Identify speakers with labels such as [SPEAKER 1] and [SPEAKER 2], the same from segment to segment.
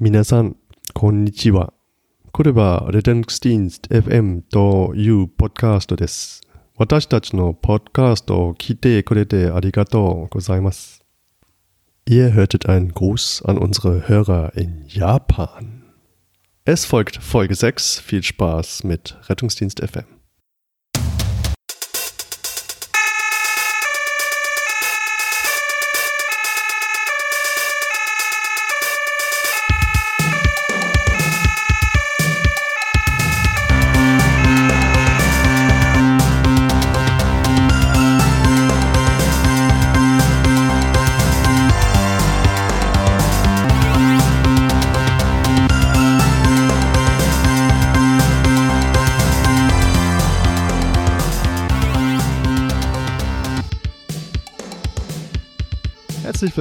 [SPEAKER 1] 皆さん、こんにちは。これは、レデンクスティンス FM というポッドキャストです。私たちのポッドキャストを聞いてくれてありがとうございます。Ihr hörtet einen Gruß an unsere Hörer in Japan. Es folgt Folge 6. Viel Spaß mit Rettungsdienst FM.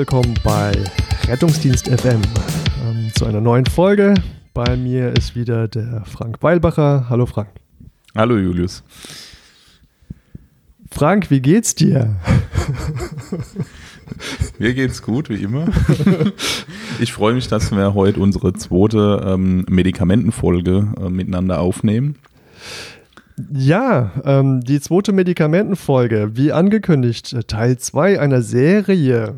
[SPEAKER 1] Willkommen bei Rettungsdienst FM ähm, zu einer neuen Folge. Bei mir ist wieder der Frank Weilbacher. Hallo Frank.
[SPEAKER 2] Hallo Julius.
[SPEAKER 1] Frank, wie geht's dir?
[SPEAKER 2] Mir geht's gut, wie immer. Ich freue mich, dass wir heute unsere zweite ähm, Medikamentenfolge äh, miteinander aufnehmen.
[SPEAKER 1] Ja, ähm, die zweite Medikamentenfolge, wie angekündigt, äh, Teil 2 einer Serie.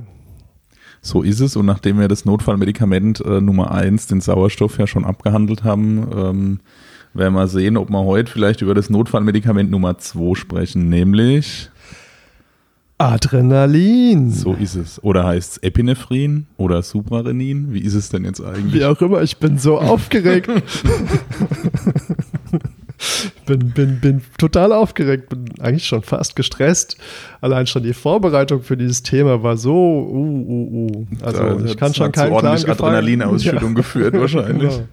[SPEAKER 2] So ist es. Und nachdem wir das Notfallmedikament äh, Nummer 1, den Sauerstoff, ja schon abgehandelt haben, ähm, werden wir sehen, ob wir heute vielleicht über das Notfallmedikament Nummer 2 sprechen, nämlich
[SPEAKER 1] Adrenalin.
[SPEAKER 2] so ist es. Oder heißt es Epinephrin oder Suprarenin? Wie ist es denn jetzt eigentlich?
[SPEAKER 1] Wie auch immer, ich bin so aufgeregt. bin, bin, bin total aufgeregt, bin eigentlich schon fast gestresst. Allein schon die Vorbereitung für dieses Thema war so, uh, uh, uh. Also
[SPEAKER 2] Da
[SPEAKER 1] ich kann schon keinen
[SPEAKER 2] ordentlich Adrenalinausschüttung
[SPEAKER 1] Ja.
[SPEAKER 2] geführt wahrscheinlich.
[SPEAKER 1] Genau.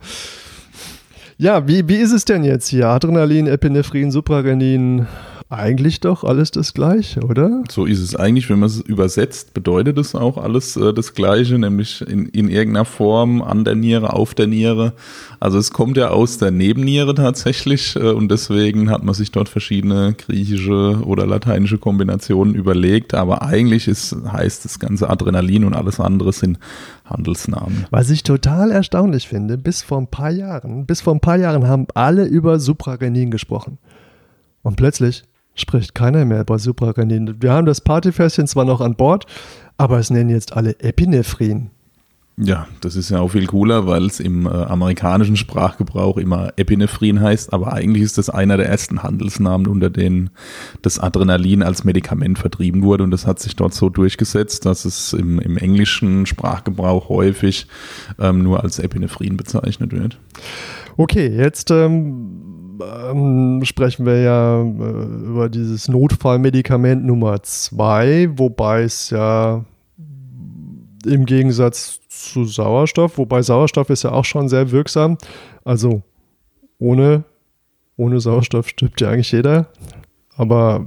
[SPEAKER 1] Ja, wie, wie ist es denn jetzt hier? Adrenalin, Epinephrin, Suprarenin, eigentlich doch alles das gleiche, oder?
[SPEAKER 2] So ist es eigentlich, wenn man es übersetzt, bedeutet es auch alles äh, das Gleiche, nämlich in, in irgendeiner Form an der Niere, auf der Niere. Also es kommt ja aus der Nebenniere tatsächlich äh, und deswegen hat man sich dort verschiedene griechische oder lateinische Kombinationen überlegt, aber eigentlich ist, heißt das ganze Adrenalin und alles andere sind Handelsnamen.
[SPEAKER 1] Was ich total erstaunlich finde, bis vor ein paar Jahren, bis vor ein paar Jahren haben alle über Suprarenin gesprochen. Und plötzlich spricht keiner mehr über Suprarenin. Wir haben das Partyfässchen zwar noch an Bord, aber es nennen jetzt alle Epinephrin.
[SPEAKER 2] Ja, das ist ja auch viel cooler, weil es im äh, amerikanischen Sprachgebrauch immer Epinephrin heißt, aber eigentlich ist das einer der ersten Handelsnamen, unter denen das Adrenalin als Medikament vertrieben wurde und das hat sich dort so durchgesetzt, dass es im, im englischen Sprachgebrauch häufig ähm, nur als Epinephrin bezeichnet wird.
[SPEAKER 1] Okay, jetzt ähm, ähm, sprechen wir ja äh, über dieses Notfallmedikament Nummer zwei, wobei es ja im Gegensatz zu Sauerstoff, wobei Sauerstoff ist ja auch schon sehr wirksam. Also ohne, ohne Sauerstoff stirbt ja eigentlich jeder. Aber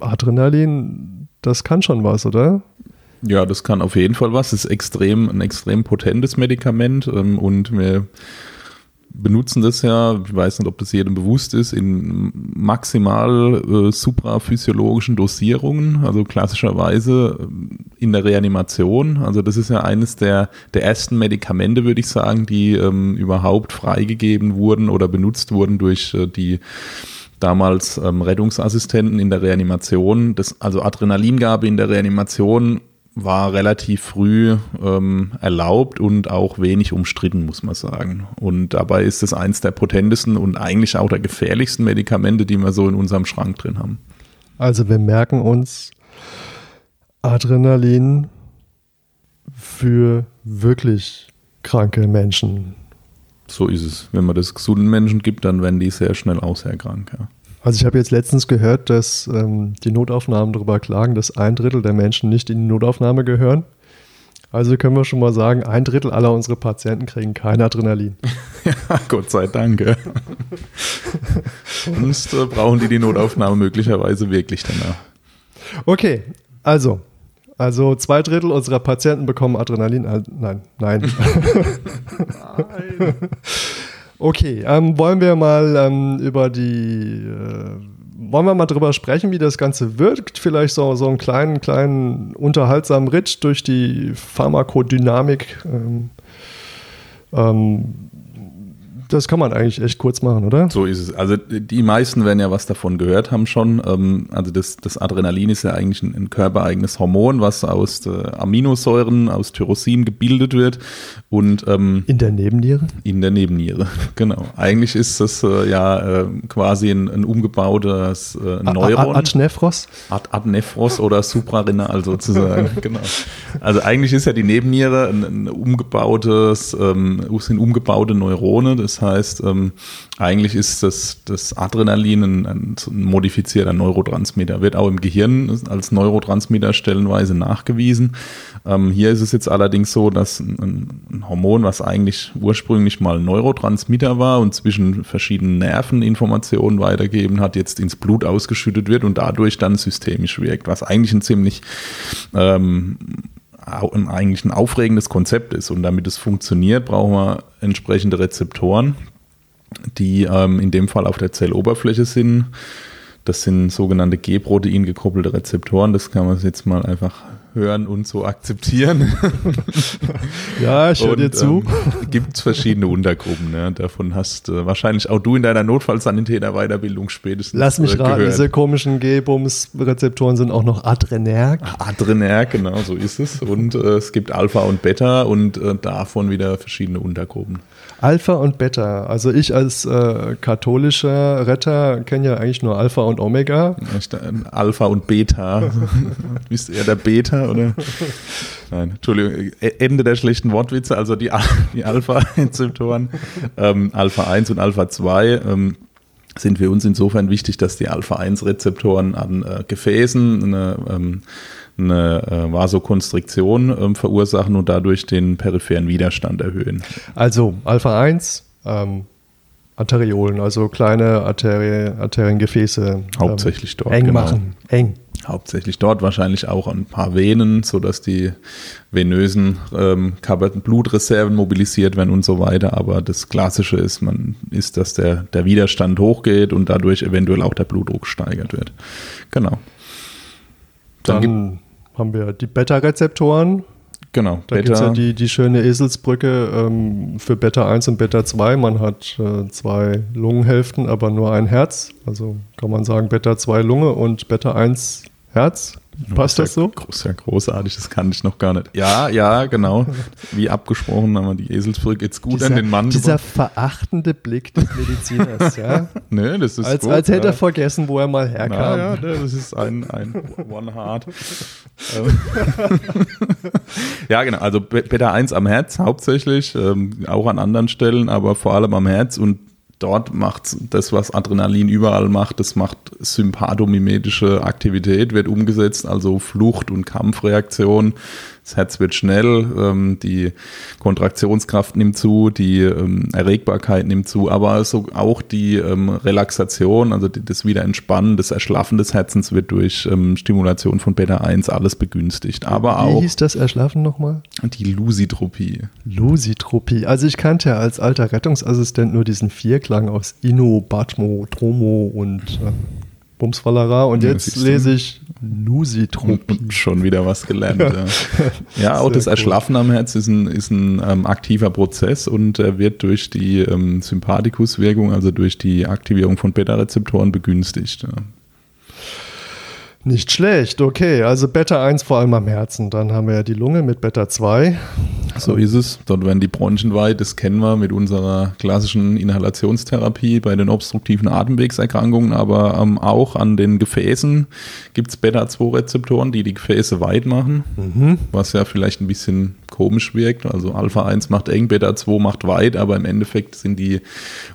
[SPEAKER 1] Adrenalin, das kann schon was, oder?
[SPEAKER 2] Ja, das kann auf jeden Fall was. Das ist extrem, ein extrem potentes Medikament ähm, und wir benutzen das ja, ich weiß nicht, ob das jedem bewusst ist, in maximal äh, supraphysiologischen Dosierungen, also klassischerweise ähm, in der Reanimation. Also das ist ja eines der, der ersten Medikamente, würde ich sagen, die ähm, überhaupt freigegeben wurden oder benutzt wurden durch äh, die damals ähm, Rettungsassistenten in der Reanimation. Das, also Adrenalingabe in der Reanimation war relativ früh ähm, erlaubt und auch wenig umstritten, muss man sagen. Und dabei ist es eins der potentesten und eigentlich auch der gefährlichsten Medikamente, die wir so in unserem Schrank drin haben.
[SPEAKER 1] Also wir merken uns Adrenalin für wirklich kranke Menschen.
[SPEAKER 2] So ist es. Wenn man das gesunden Menschen gibt, dann werden die sehr schnell auch sehr krank. Ja.
[SPEAKER 1] Also ich habe jetzt letztens gehört, dass ähm, die Notaufnahmen darüber klagen, dass ein Drittel der Menschen nicht in die Notaufnahme gehören. Also können wir schon mal sagen, ein Drittel aller unserer Patienten kriegen kein Adrenalin.
[SPEAKER 2] ja, Gott sei Dank. Sonst äh, brauchen die die Notaufnahme möglicherweise wirklich danach.
[SPEAKER 1] Okay, also, also zwei Drittel unserer Patienten bekommen Adrenalin. Nein, nein.
[SPEAKER 2] Nein.
[SPEAKER 1] Okay, ähm, wollen wir mal ähm, über die, äh, wollen wir mal drüber sprechen, wie das Ganze wirkt? Vielleicht so, so einen kleinen, kleinen unterhaltsamen Ritt durch die Pharmakodynamik ähm, Ähm, das kann man eigentlich echt kurz machen, oder?
[SPEAKER 2] So ist es. Also die meisten werden ja was davon gehört haben schon. Ähm, also das, das Adrenalin ist ja eigentlich ein, ein körpereigenes Hormon, was aus äh, Aminosäuren, aus Tyrosin gebildet wird. Und ähm,
[SPEAKER 1] in der Nebenniere?
[SPEAKER 2] In der Nebenniere, genau. Eigentlich ist das äh, ja äh, quasi ein, ein umgebautes äh, Neuron.
[SPEAKER 1] Adnephros?
[SPEAKER 2] Ad, Adnephros oder suprarenal sozusagen, genau. Also eigentlich ist ja die Nebenniere ein, ein umgebautes, ähm, sind umgebaute Neurone. Das heißt, ähm, eigentlich ist das, das Adrenalin ein, ein, modifizierter Neurotransmitter, wird auch im Gehirn als Neurotransmitter stellenweise nachgewiesen. Ähm, hier ist es jetzt allerdings so, dass ein, ein, Hormon, was eigentlich ursprünglich mal Neurotransmitter war und zwischen verschiedenen Nerven Informationen weitergeben hat, jetzt ins Blut ausgeschüttet wird und dadurch dann systemisch wirkt, was eigentlich ein ziemlich ähm, eigentlich ein aufregendes Konzept ist. Und damit es funktioniert, brauchen wir entsprechende Rezeptoren, die ähm, in dem Fall auf der Zelloberfläche sind. Das sind sogenannte G-Protein gekoppelte Rezeptoren. Das kann man jetzt mal einfach hören und so akzeptieren.
[SPEAKER 1] ja, ich höre dir zu.
[SPEAKER 2] Ähm, Gibt es verschiedene Untergruppen. Ne? Davon hast äh, wahrscheinlich auch du in deiner Notfallsanitäter-Weiterbildung spätestens
[SPEAKER 1] Lass mich äh, raten, diese komischen G-Bums-Rezeptoren sind auch noch Adrenerg.
[SPEAKER 2] Adrenerg, genau, so ist es. Und äh, es gibt Alpha und Beta und äh, davon wieder verschiedene Untergruppen.
[SPEAKER 1] Alpha und Beta. Also ich als äh, katholischer Retter kenne ja eigentlich nur Alpha und Omega.
[SPEAKER 2] Alpha und Beta. Bist du eher der Beta oder? Nein, Entschuldigung. E-, Ende der schlechten Wortwitze. Also die, die Alpha-Rezeptoren, ähm, Alpha 1 und Alpha 2. Ähm, sind für uns insofern wichtig, dass die Alpha-1-Rezeptoren an äh, Gefäßen eine ähm, eine äh, Vasokonstriktion äh, verursachen und dadurch den peripheren Widerstand erhöhen.
[SPEAKER 1] Also Alpha 1, ähm, Arteriolen, also kleine Arterie, Arteriengefäße. Ähm,
[SPEAKER 2] Hauptsächlich dort.
[SPEAKER 1] Eng genau. machen, eng.
[SPEAKER 2] Hauptsächlich dort, wahrscheinlich auch ein paar Venen, sodass die venösen ähm, Blutreserven mobilisiert werden und so weiter. Aber das Klassische ist, man ist, dass der, der Widerstand hochgeht und dadurch eventuell auch der Blutdruck gesteigert wird. Genau.
[SPEAKER 1] Dann, Dann haben wir die Beta-Rezeptoren.
[SPEAKER 2] Genau.
[SPEAKER 1] Da gibt es ja die, die schöne Eselsbrücke ähm, für Beta 1 und Beta 2. Man hat äh, zwei Lungenhälften, aber nur ein Herz. Also kann man sagen Beta 2 Lunge und Beta 1 Herz. Passt das so?
[SPEAKER 2] Groß, ja, großartig, das kann ich noch gar nicht. Ja, ja, genau. Wie abgesprochen haben wir die Eselsbrücke jetzt gut
[SPEAKER 1] dieser,
[SPEAKER 2] an den Mann
[SPEAKER 1] Dieser gebracht. verachtende Blick des Mediziners, ja.
[SPEAKER 2] nee, das ist
[SPEAKER 1] als,
[SPEAKER 2] gut,
[SPEAKER 1] als hätte ja. er vergessen, wo er mal herkam.
[SPEAKER 2] Na, ja, das ist ein, ein One Heart. ja, genau. Also Beta 1 am Herz hauptsächlich, ähm, auch an anderen Stellen, aber vor allem am Herz und dort macht das, was Adrenalin überall macht, das macht sympathomimetische Aktivität, wird umgesetzt, also Flucht- und Kampfreaktion das Herz wird schnell, ähm, die Kontraktionskraft nimmt zu, die ähm, Erregbarkeit nimmt zu, aber so auch die ähm, Relaxation, also die, das Wiederentspannen, das Erschlaffen des Herzens wird durch ähm, Stimulation von Beta 1 alles begünstigt. Aber
[SPEAKER 1] Wie
[SPEAKER 2] auch.
[SPEAKER 1] Wie hieß das Erschlaffen nochmal?
[SPEAKER 2] Die Lusitropie.
[SPEAKER 1] Lusitropie. Also ich kannte ja als alter Rettungsassistent nur diesen Vierklang aus Inno, Batmo, Tromo und äh, Bumsfallera und ja, jetzt lese ich Lusitropie.
[SPEAKER 2] Schon wieder was gelernt. ja, ja auch das Erschlaffen cool. am Herz ist ein, ist ein ähm, aktiver Prozess und er wird durch die ähm, Sympathikuswirkung, also durch die Aktivierung von Beta-Rezeptoren begünstigt. Ja.
[SPEAKER 1] Nicht schlecht, okay. Also Beta 1 vor allem am Herzen. Dann haben wir ja die Lunge mit Beta 2.
[SPEAKER 2] So ist es. Dort werden die Bronchien weit. Das kennen wir mit unserer klassischen Inhalationstherapie bei den obstruktiven Atemwegserkrankungen. Aber ähm, auch an den Gefäßen gibt es Beta-2-Rezeptoren, die die Gefäße weit machen. Mhm. Was ja vielleicht ein bisschen komisch wirkt. Also Alpha 1 macht eng, Beta 2 macht weit, aber im Endeffekt sind die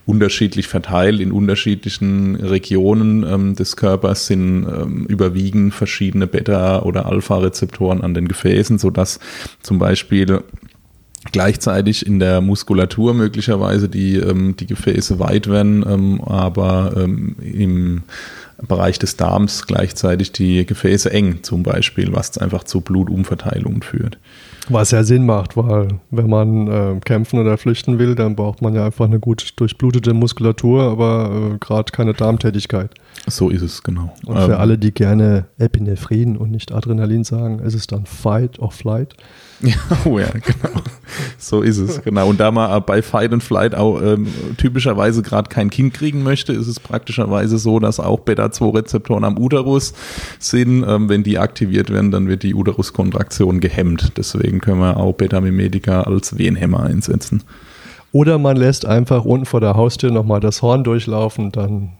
[SPEAKER 2] unterschiedlich verteilt in unterschiedlichen Regionen ähm, des Körpers, sind ähm, überwiegend verschiedene Beta- oder Alpha-Rezeptoren an den Gefäßen, sodass zum Beispiel gleichzeitig in der Muskulatur möglicherweise die, ähm, die Gefäße weit werden, ähm, aber ähm, im Bereich des Darms gleichzeitig die Gefäße eng, zum Beispiel, was einfach zu Blutumverteilungen führt.
[SPEAKER 1] Was ja Sinn macht, weil wenn man äh, kämpfen oder flüchten will, dann braucht man ja einfach eine gut durchblutete Muskulatur, aber äh, gerade keine Darmtätigkeit.
[SPEAKER 2] So ist es, genau.
[SPEAKER 1] Und für ähm, alle, die gerne Epinephrin und nicht Adrenalin sagen, ist es dann Fight or Flight.
[SPEAKER 2] Ja, oh ja, genau. So ist es, genau. Und da man bei Fight and Flight auch ähm, typischerweise gerade kein Kind kriegen möchte, ist es praktischerweise so, dass auch Beta-2-Rezeptoren am Uterus sind. Ähm, wenn die aktiviert werden, dann wird die Uteruskontraktion gehemmt. Deswegen können wir auch Beta-Mimetika als Wehenhemmer einsetzen.
[SPEAKER 1] Oder man lässt einfach unten vor der Haustür nochmal das Horn durchlaufen, dann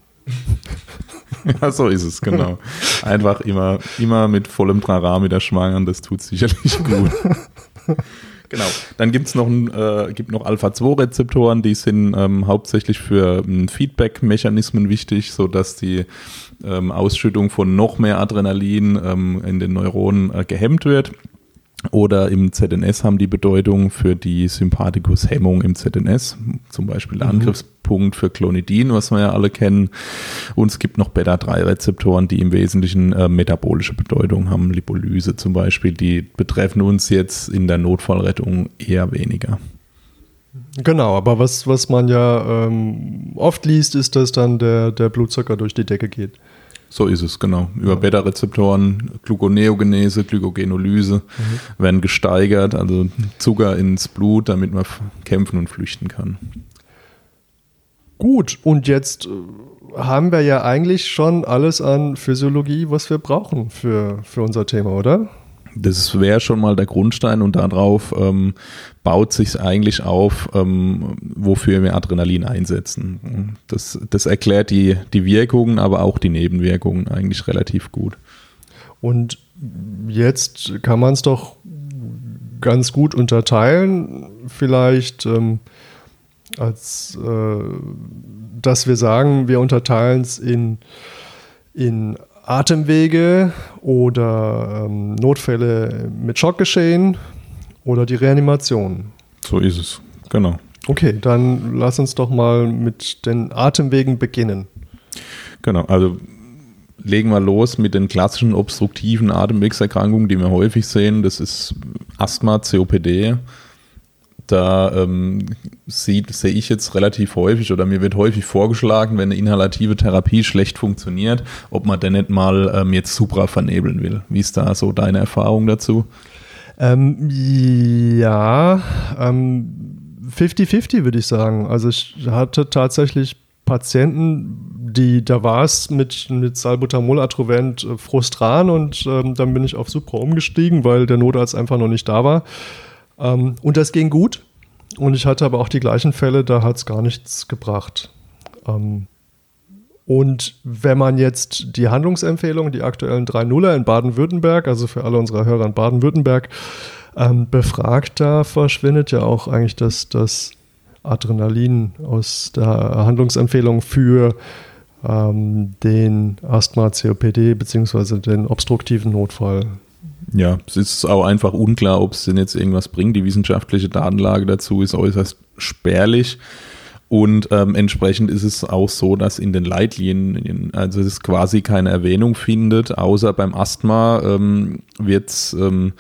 [SPEAKER 2] ja, so ist es, genau. Einfach immer, immer mit vollem Trara mit der Schwangeren, das tut sicherlich gut. Genau. Dann gibt's noch, äh, gibt noch Alpha-2-Rezeptoren, die sind ähm, hauptsächlich für ähm, Feedback-Mechanismen wichtig, sodass die ähm, Ausschüttung von noch mehr Adrenalin ähm, in den Neuronen äh, gehemmt wird. Oder im ZNS haben die Bedeutung für die Sympathikushemmung im ZNS, zum Beispiel der mhm. Angriffspunkt für Clonidin, was wir ja alle kennen. Und es gibt noch Beta-3-Rezeptoren, die im Wesentlichen äh, metabolische Bedeutung haben, Lipolyse zum Beispiel, die betreffen uns jetzt in der Notfallrettung eher weniger.
[SPEAKER 1] Genau, aber was, was man ja ähm, oft liest, ist, dass dann der, der Blutzucker durch die Decke geht.
[SPEAKER 2] So ist es, genau. Über Beta-Rezeptoren, Gluconeogenese, Glykogenolyse mhm. werden gesteigert, also Zucker ins Blut, damit man kämpfen und flüchten kann.
[SPEAKER 1] Gut, und jetzt äh, haben wir ja eigentlich schon alles an Physiologie, was wir brauchen für, für unser Thema, oder?
[SPEAKER 2] Das wäre schon mal der Grundstein und darauf ähm, baut sich eigentlich auf, ähm, wofür wir Adrenalin einsetzen. Das, das erklärt die, die Wirkungen, aber auch die Nebenwirkungen eigentlich relativ gut.
[SPEAKER 1] Und jetzt kann man es doch ganz gut unterteilen, vielleicht ähm, als äh, dass wir sagen, wir unterteilen es in, in Atemwege oder ähm, Notfälle mit Schockgeschehen oder die Reanimation.
[SPEAKER 2] So ist es, genau.
[SPEAKER 1] Okay, dann lass uns doch mal mit den Atemwegen beginnen.
[SPEAKER 2] Genau, also legen wir los mit den klassischen obstruktiven Atemwegserkrankungen, die wir häufig sehen. Das ist Asthma, COPD, da ähm, sehe ich jetzt relativ häufig oder mir wird häufig vorgeschlagen, wenn eine inhalative Therapie schlecht funktioniert, ob man denn nicht mal ähm, jetzt Supra vernebeln will. Wie ist da so deine Erfahrung dazu?
[SPEAKER 1] Ähm, ja, 50-50 ähm, würde ich sagen. Also ich hatte tatsächlich Patienten, die, da war es mit, mit Salbutamol, Atrovent, äh, Frustran und ähm, dann bin ich auf Supra umgestiegen, weil der Notarzt einfach noch nicht da war. Ähm, und das ging gut. Und ich hatte aber auch die gleichen Fälle, da hat es gar nichts gebracht. Ähm, und wenn man jetzt die Handlungsempfehlungen, die aktuellen 3.0er in Baden-Württemberg, also für alle unsere Hörer in Baden-Württemberg, ähm, befragt, da verschwindet ja auch eigentlich das, das Adrenalin aus der Handlungsempfehlung für ähm, den Asthma-COPD bzw. den obstruktiven Notfall.
[SPEAKER 2] Ja, es ist auch einfach unklar, ob es denn jetzt irgendwas bringt. Die wissenschaftliche Datenlage dazu ist äußerst spärlich. Und ähm, entsprechend ist es auch so, dass in den Leitlinien, also es quasi keine Erwähnung findet, außer beim Asthma ähm, wird es ähm,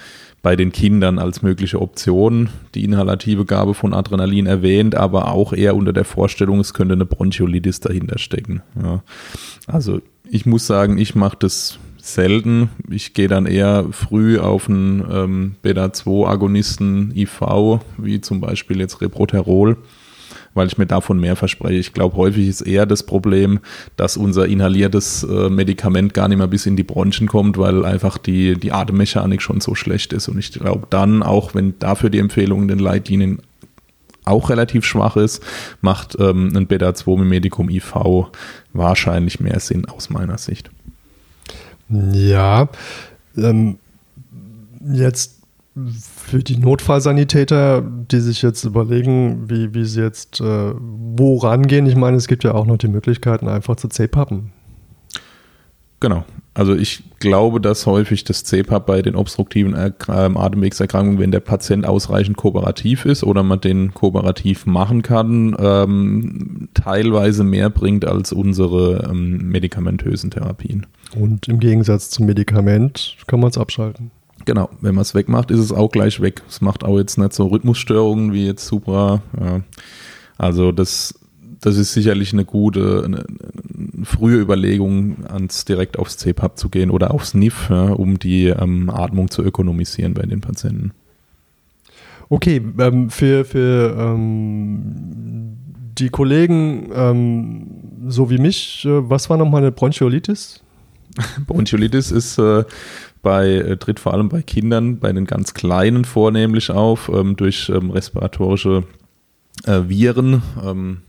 [SPEAKER 2] bei den Kindern als mögliche Option die inhalative Gabe von Adrenalin erwähnt, aber auch eher unter der Vorstellung, es könnte eine Bronchiolitis dahinter stecken. Ja. Also ich muss sagen, ich mache das selten. Ich gehe dann eher früh auf einen ähm, Beta-2-Agonisten IV, wie zum Beispiel jetzt Reproterol, weil ich mir davon mehr verspreche. Ich glaube, häufig ist eher das Problem, dass unser inhaliertes äh, Medikament gar nicht mehr bis in die Bronchien kommt, weil einfach die, die Atemmechanik schon so schlecht ist. Und ich glaube dann, auch wenn dafür die Empfehlung in den Leitlinien auch relativ schwach ist, macht ähm, ein Beta-2-Medikum IV wahrscheinlich mehr Sinn aus meiner Sicht.
[SPEAKER 1] Ja, ähm, jetzt für die Notfallsanitäter, die sich jetzt überlegen, wie, wie sie jetzt äh, wo rangehen. Ich meine, es gibt ja auch noch die Möglichkeiten, einfach zu C-Pappen.
[SPEAKER 2] Genau. Also ich glaube, dass häufig das CPAP bei den obstruktiven ähm, Atemwegserkrankungen, wenn der Patient ausreichend kooperativ ist oder man den kooperativ machen kann, ähm, teilweise mehr bringt als unsere ähm, medikamentösen Therapien.
[SPEAKER 1] Und im Gegensatz zum Medikament kann man es abschalten.
[SPEAKER 2] Genau, wenn man es wegmacht, ist es auch gleich weg. Es macht auch jetzt nicht so Rhythmusstörungen wie jetzt Supra. Ja. Also das das ist sicherlich eine gute, eine, eine frühe Überlegung, ans direkt aufs CPAP zu gehen oder aufs NIF, ja, um die ähm, Atmung zu ökonomisieren bei den Patienten.
[SPEAKER 1] Okay, ähm, für, für ähm, die Kollegen ähm, so wie mich, äh, was war nochmal eine Bronchiolitis?
[SPEAKER 2] Bronchiolitis ist äh, bei, äh, tritt vor allem bei Kindern, bei den ganz Kleinen vornehmlich auf, ähm, durch ähm, respiratorische äh, Viren, ähm,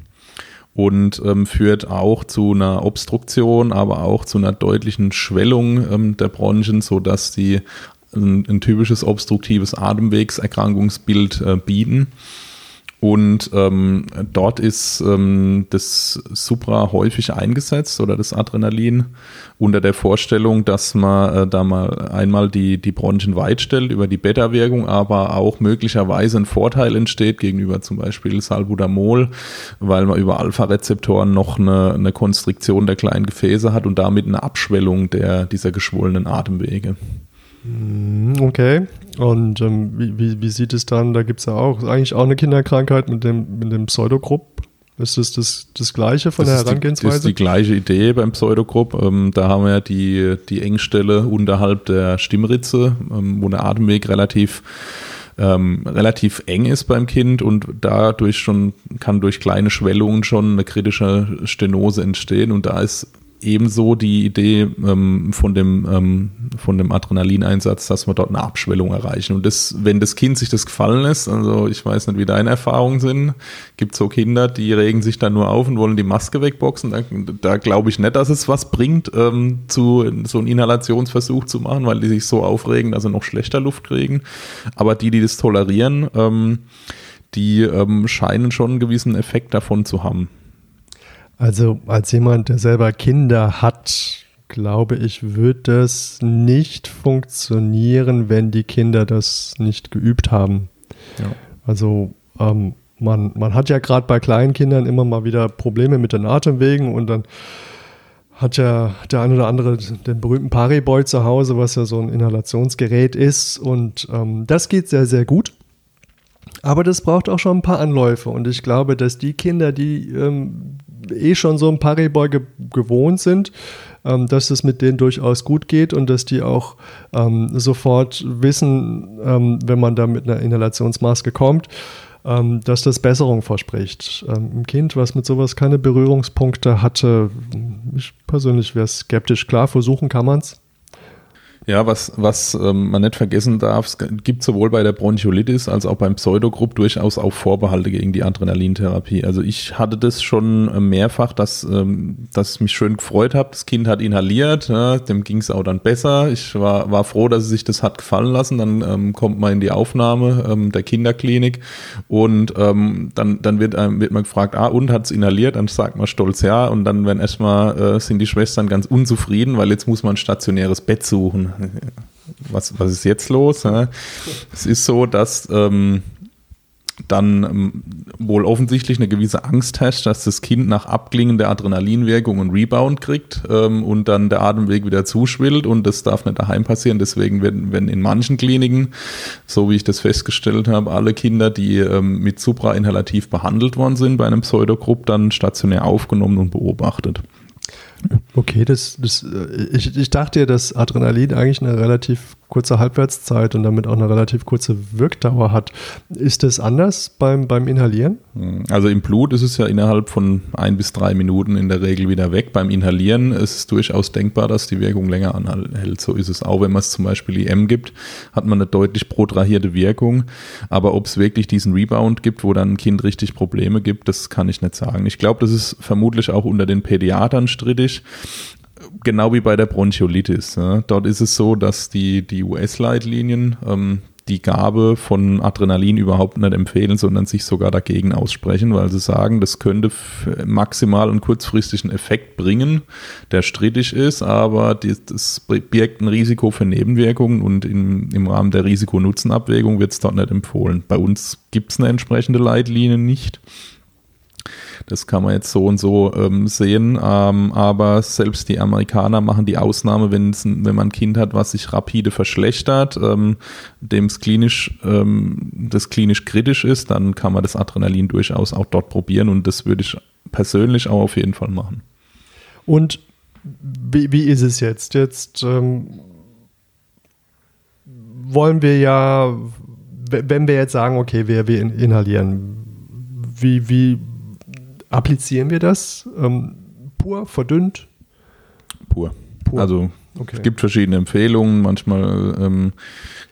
[SPEAKER 2] und ähm, führt auch zu einer Obstruktion, aber auch zu einer deutlichen Schwellung ähm, der Bronchien, sodass die ein, ein typisches obstruktives Atemwegserkrankungsbild äh, bieten. Und ähm, dort ist ähm, das Supra häufig eingesetzt oder das Adrenalin unter der Vorstellung, dass man äh, da mal einmal die, die Bronchien weit stellt über die Beta-Wirkung, aber auch möglicherweise ein Vorteil entsteht gegenüber zum Beispiel Salbutamol, weil man über Alpha-Rezeptoren noch eine, eine Konstriktion der kleinen Gefäße hat und damit eine Abschwellung der, dieser geschwollenen Atemwege.
[SPEAKER 1] Mhm, okay. Und ähm, wie, wie, wie, sieht es dann, da gibt es ja auch eigentlich auch eine Kinderkrankheit mit dem, mit dem Pseudogrupp. Ist das, das das Gleiche von das der Herangehensweise?
[SPEAKER 2] Das ist die gleiche Idee beim Pseudogrupp. Ähm, da haben wir ja die, die Engstelle unterhalb der Stimmritze, ähm, wo der Atemweg relativ ähm, relativ eng ist beim Kind und dadurch schon kann durch kleine Schwellungen schon eine kritische Stenose entstehen und da ist ebenso die Idee ähm, von dem, ähm, von dem Adrenalineinsatz, dass wir dort eine Abschwellung erreichen. Und das, wenn das Kind sich das gefallen lässt, also ich weiß nicht, wie deine Erfahrungen sind, gibt so Kinder, die regen sich dann nur auf und wollen die Maske wegboxen. Da, da glaube ich nicht, dass es was bringt, ähm, zu so einen Inhalationsversuch zu machen, weil die sich so aufregen, dass sie noch schlechter Luft kriegen. Aber die, die das tolerieren, ähm, die ähm, scheinen schon einen gewissen Effekt davon zu haben.
[SPEAKER 1] Also als jemand, der selber Kinder hat, glaube ich, wird das nicht funktionieren, wenn die Kinder das nicht geübt haben. Ja. Also ähm, man, man hat ja gerade bei kleinen Kindern immer mal wieder Probleme mit den Atemwegen und dann hat ja der eine oder andere den berühmten Pariboy zu Hause, was ja so ein Inhalationsgerät ist und ähm, das geht sehr, sehr gut. Aber das braucht auch schon ein paar Anläufe und ich glaube, dass die Kinder, die ähm, eh schon so ein Pariboy ge gewohnt sind, ähm, dass es mit denen durchaus gut geht und dass die auch ähm, sofort wissen, ähm, wenn man da mit einer Inhalationsmaske kommt, ähm, dass das Besserung verspricht. Ähm, ein Kind, was mit sowas keine Berührungspunkte hatte, ich persönlich wäre skeptisch. Klar, versuchen kann man es.
[SPEAKER 2] Ja, was, was ähm, man nicht vergessen darf, es gibt sowohl bei der Bronchiolitis als auch beim Pseudogrupp durchaus auch Vorbehalte gegen die Adrenalintherapie. Also ich hatte das schon äh, mehrfach, dass, ähm, dass ich mich schön gefreut habe. Das Kind hat inhaliert, ja, dem ging es auch dann besser. Ich war, war froh, dass es sich das hat gefallen lassen. Dann ähm, kommt man in die Aufnahme ähm, der Kinderklinik und ähm, dann, dann wird, ähm, wird man gefragt, ah, und hat es inhaliert? Dann sagt man stolz ja und dann werden erstmal äh, sind die Schwestern ganz unzufrieden, weil jetzt muss man ein stationäres Bett suchen was, was ist jetzt los? Es ist so, dass ähm, dann ähm, wohl offensichtlich eine gewisse Angst herrscht, dass das Kind nach Abklingen der Adrenalinwirkung einen Rebound kriegt ähm, und dann der Atemweg wieder zuschwillt und das darf nicht daheim passieren. Deswegen werden, werden in manchen Kliniken, so wie ich das festgestellt habe, alle Kinder, die ähm, mit suprainhalativ behandelt worden sind bei einem Pseudogrupp, dann stationär aufgenommen und beobachtet.
[SPEAKER 1] Okay, das, das, äh, ich, ich dachte ja, dass Adrenalin eigentlich eine relativ kurze Halbwertszeit und damit auch eine relativ kurze Wirkdauer hat. Ist das anders beim, beim Inhalieren?
[SPEAKER 2] Also im Blut ist es ja innerhalb von ein bis drei Minuten in der Regel wieder weg. Beim Inhalieren ist es durchaus denkbar, dass die Wirkung länger anhält. So ist es auch, wenn man es zum Beispiel IM gibt, hat man eine deutlich protrahierte Wirkung. Aber ob es wirklich diesen Rebound gibt, wo dann ein Kind richtig Probleme gibt, das kann ich nicht sagen. Ich glaube, das ist vermutlich auch unter den Pädiatern strittig genau wie bei der Bronchiolitis. Ja. Dort ist es so, dass die, die US-Leitlinien, ähm, die Gabe von Adrenalin überhaupt nicht empfehlen, sondern sich sogar dagegen aussprechen, weil sie sagen, das könnte maximal einen kurzfristigen Effekt bringen, der strittig ist, aber das birgt ein Risiko für Nebenwirkungen und im, im Rahmen der Risiko-Nutzen-Abwägung wird es dort nicht empfohlen. Bei uns gibt es eine entsprechende Leitlinie nicht. Das kann man jetzt so und so ähm, sehen. Ähm, aber selbst die Amerikaner machen die Ausnahme, wenn, man ein Kind hat, was sich rapide verschlechtert, ähm, dem es klinisch, ähm, das klinisch kritisch ist, dann kann man das Adrenalin durchaus auch dort probieren und das würde ich persönlich auch auf jeden Fall machen.
[SPEAKER 1] Und wie, wie ist es jetzt? Jetzt ähm, wollen wir ja, wenn wir jetzt sagen, okay, wir, wir inhalieren, wie, wie Applizieren wir das? Ähm, pur, verdünnt?
[SPEAKER 2] Pur. pur. Also okay. es gibt verschiedene Empfehlungen. Manchmal ähm,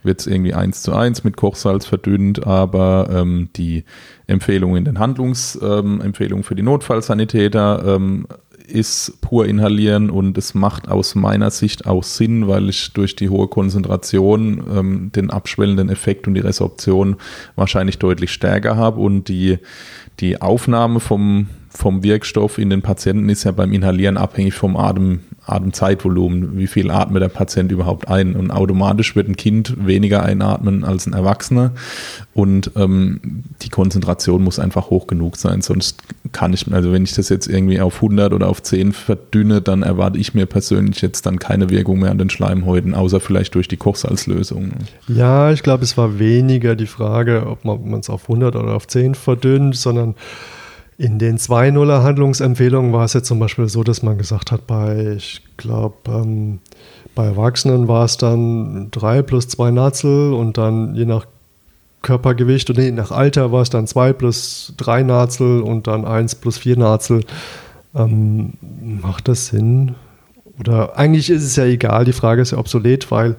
[SPEAKER 2] wird es irgendwie eins zu eins mit Kochsalz verdünnt, aber ähm, die Empfehlung in den Handlungsempfehlungen ähm, für die Notfallsanitäter ähm, ist pur inhalieren und es macht aus meiner Sicht auch Sinn, weil ich durch die hohe Konzentration ähm, den abschwellenden Effekt und die Resorption wahrscheinlich deutlich stärker habe. Und die die Aufnahme vom, vom Wirkstoff in den Patienten ist ja beim Inhalieren abhängig vom Atem, Atemzeitvolumen. Wie viel atmet der Patient überhaupt ein? Und automatisch wird ein Kind weniger einatmen als ein Erwachsener. Und ähm, die Konzentration muss einfach hoch genug sein. Sonst kann ich, also wenn ich das jetzt irgendwie auf 100 oder auf 10 verdünne, dann erwarte ich mir persönlich jetzt dann keine Wirkung mehr an den Schleimhäuten, außer vielleicht durch die Kochsalzlösung.
[SPEAKER 1] Ja, ich glaube, es war weniger die Frage, ob man es auf 100 oder auf 10 verdünnt, sondern in den 2.0er Handlungsempfehlungen war es jetzt zum Beispiel so, dass man gesagt hat, bei, ich glaube, ähm, bei Erwachsenen war es dann 3 plus 2 Nazel und dann je nach Körpergewicht und nee, nach Alter war es dann 2 plus 3 Nazel und dann 1 plus 4 Nazel. Ähm, macht das Sinn? Oder eigentlich ist es ja egal, die Frage ist ja obsolet, weil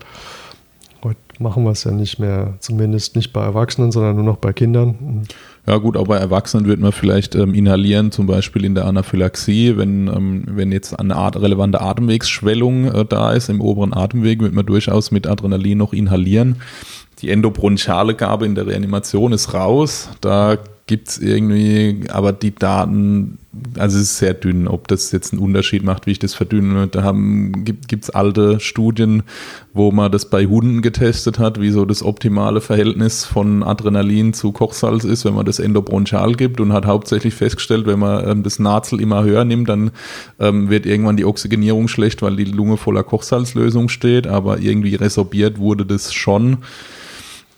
[SPEAKER 1] heute machen wir es ja nicht mehr, zumindest nicht bei Erwachsenen, sondern nur noch bei Kindern.
[SPEAKER 2] Ja gut, auch bei Erwachsenen wird man vielleicht ähm, inhalieren, zum Beispiel in der Anaphylaxie, wenn, ähm, wenn jetzt eine Art, relevante Atemwegsschwellung äh, da ist im oberen Atemweg, wird man durchaus mit Adrenalin noch inhalieren. Die endobronchiale Gabe in der Reanimation ist raus. Da gibt es irgendwie, aber die Daten, also es ist sehr dünn, ob das jetzt einen Unterschied macht, wie ich das verdünne. Da haben, gibt es alte Studien, wo man das bei Hunden getestet hat, wie so das optimale Verhältnis von Adrenalin zu Kochsalz ist, wenn man das endobronchial gibt und hat hauptsächlich festgestellt, wenn man ähm, das Nazel immer höher nimmt, dann ähm, wird irgendwann die Oxygenierung schlecht, weil die Lunge voller Kochsalzlösung steht, aber irgendwie resorbiert wurde das schon.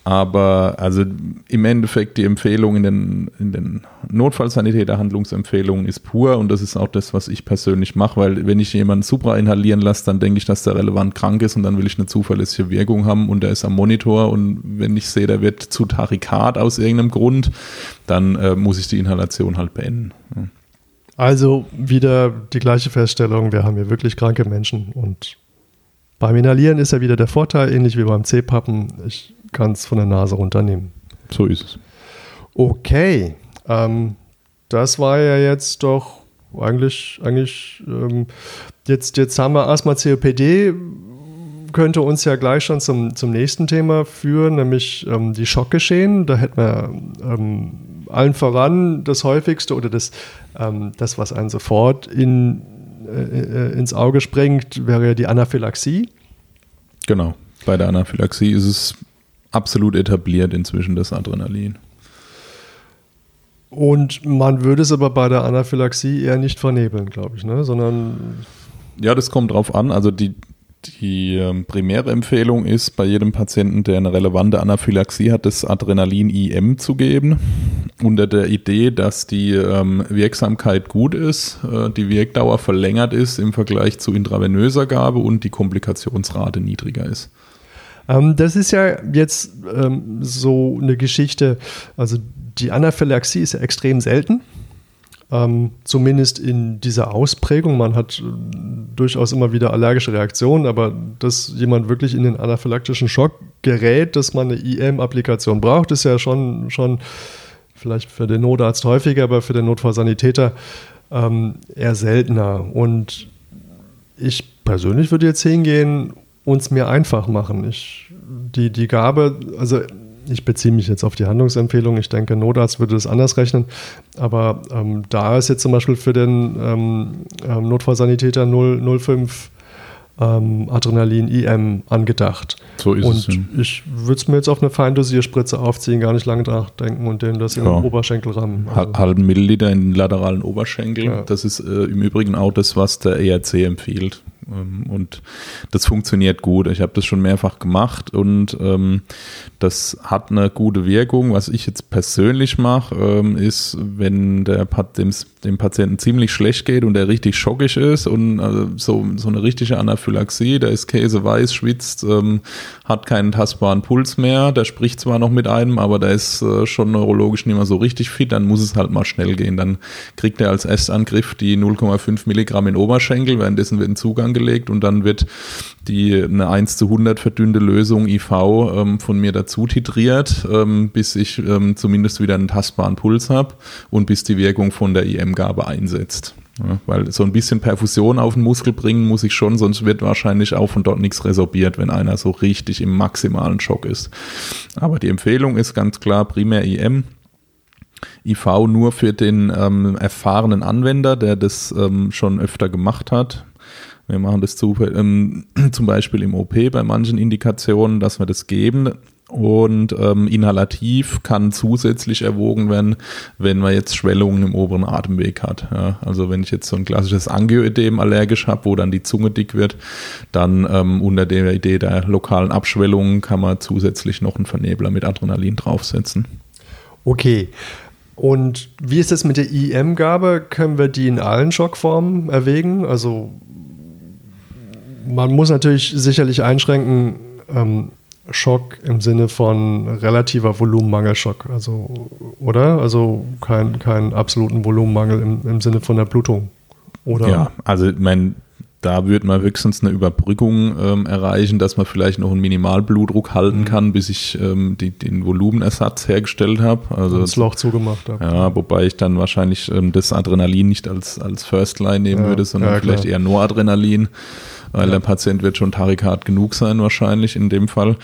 [SPEAKER 2] Aber also im Endeffekt die Empfehlung in den, in den Notfallsanitäterhandlungsempfehlungen ist pur und das ist auch das, was ich persönlich mache, weil wenn ich jemanden supra inhalieren lasse, dann denke ich, dass der relevant krank ist und dann will ich eine zuverlässige Wirkung haben und der ist am Monitor und wenn ich sehe, der wird zu Tarikat aus irgendeinem Grund, dann äh, muss ich die Inhalation halt beenden. Ja.
[SPEAKER 1] Also wieder die gleiche Feststellung, wir haben hier wirklich kranke Menschen und beim Inhalieren ist ja wieder der Vorteil, ähnlich wie beim C-Pappen. Ich kann es von der Nase runternehmen.
[SPEAKER 2] So ist es.
[SPEAKER 1] Okay, ähm, das war ja jetzt doch eigentlich, eigentlich ähm, jetzt, jetzt haben wir erstmal COPD, könnte uns ja gleich schon zum, zum nächsten Thema führen, nämlich ähm, die Schockgeschehen. Da hätten wir ähm, allen voran das häufigste oder das, ähm, das was einen sofort in, äh, äh ins Auge springt, wäre ja die Anaphylaxie.
[SPEAKER 2] Genau. Bei der Anaphylaxie ist es absolut etabliert inzwischen, das Adrenalin.
[SPEAKER 1] Und man würde es aber bei der Anaphylaxie eher nicht vernebeln, glaube ich, ne? sondern.
[SPEAKER 2] Ja, das kommt drauf an. Also die, die ähm, primäre Empfehlung ist, bei jedem Patienten, der eine relevante Anaphylaxie hat, das Adrenalin IM zu geben, unter der Idee, dass die ähm, Wirksamkeit gut ist, äh, die Wirkdauer verlängert ist im Vergleich zu intravenöser Gabe und die Komplikationsrate niedriger ist.
[SPEAKER 1] Ähm, das ist ja jetzt ähm, so eine Geschichte, also die Anaphylaxie ist ja extrem selten. Ähm, zumindest in dieser Ausprägung. Man hat äh, durchaus immer wieder allergische Reaktionen, aber dass jemand wirklich in den anaphylaktischen Schock gerät, dass man eine IM-Applikation braucht, ist ja schon, schon vielleicht für den Notarzt häufiger, aber für den Notfallsanitäter ähm, eher seltener. Und ich persönlich würde jetzt hingehen uns mir einfach machen. Ich, die, die Gabe, also ich beziehe mich jetzt auf die Handlungsempfehlung. Ich denke, Notarzt würde das anders rechnen. Aber ähm, da ist jetzt zum Beispiel für den ähm, ähm Notfallsanitäter 005 ähm, Adrenalin IM angedacht.
[SPEAKER 2] So ist
[SPEAKER 1] und
[SPEAKER 2] es. Und
[SPEAKER 1] ich würde es mir jetzt auf eine Feindosierspritze aufziehen, gar nicht lange nachdenken und dem das in ja. den Oberschenkel rammen.
[SPEAKER 2] Also. Halben Milliliter in den lateralen Oberschenkel. Ja. Das ist äh, im Übrigen auch das, was der ERC empfiehlt. Ähm, und das funktioniert gut. Ich habe das schon mehrfach gemacht und ähm, das hat eine gute Wirkung. Was ich jetzt persönlich mache, ähm, ist, wenn der, dem, dem Patienten ziemlich schlecht geht und der richtig schockig ist und also so, so eine richtige Anaphylaxie, der ist käseweiß, schwitzt, ähm, hat keinen tastbaren Puls mehr, der spricht zwar noch mit einem, aber der ist äh, schon neurologisch nicht mehr so richtig fit, dann muss es halt mal schnell gehen. Dann kriegt er als Erstangriff die 0,5 Milligramm in Oberschenkel, währenddessen wird ein Zugang angelegt und dann wird die eine 1 zu 100 verdünnte Lösung IV ähm, von mir dazu titriert, ähm, bis ich ähm, zumindest wieder einen tastbaren Puls habe und bis die Wirkung von der IM-Gabe einsetzt. Ja, weil so ein bisschen Perfusion auf den Muskel bringen muss ich schon, sonst wird wahrscheinlich auch von dort nichts resorbiert, wenn einer so richtig im maximalen Schock ist. Aber die Empfehlung ist ganz klar primär IM. IV nur für den ähm, erfahrenen Anwender, der das ähm, schon öfter gemacht hat. Wir machen das zu, ähm, zum Beispiel im OP bei manchen Indikationen, dass wir das geben. Und ähm, inhalativ kann zusätzlich erwogen werden, wenn man jetzt Schwellungen im oberen Atemweg hat. Ja, also wenn ich jetzt so ein klassisches Angioödem allergisch habe, wo dann die Zunge dick wird, dann ähm, unter der Idee der lokalen Abschwellungen kann man zusätzlich noch einen Vernebler mit Adrenalin draufsetzen.
[SPEAKER 1] Okay. Und wie ist es mit der IM-Gabe? Können wir die in allen Schockformen erwägen? Also man muss natürlich sicherlich einschränken, ähm, Schock im Sinne von relativer Volumenmangelschock, also oder? Also keinen kein absoluten Volumenmangel im, im Sinne von der Blutung, oder?
[SPEAKER 2] Ja, also mein, da würde man höchstens eine Überbrückung ähm, erreichen, dass man vielleicht noch einen Minimalblutdruck halten mhm. kann, bis ich ähm, die, den Volumenersatz hergestellt habe. Also
[SPEAKER 1] das Loch zugemacht
[SPEAKER 2] habe. Ja, wobei ich dann wahrscheinlich ähm, das Adrenalin nicht als, als First Line nehmen ja, würde, sondern ja, vielleicht eher Noradrenalin weil der Patient wird schon tarikat genug sein wahrscheinlich in dem Fall.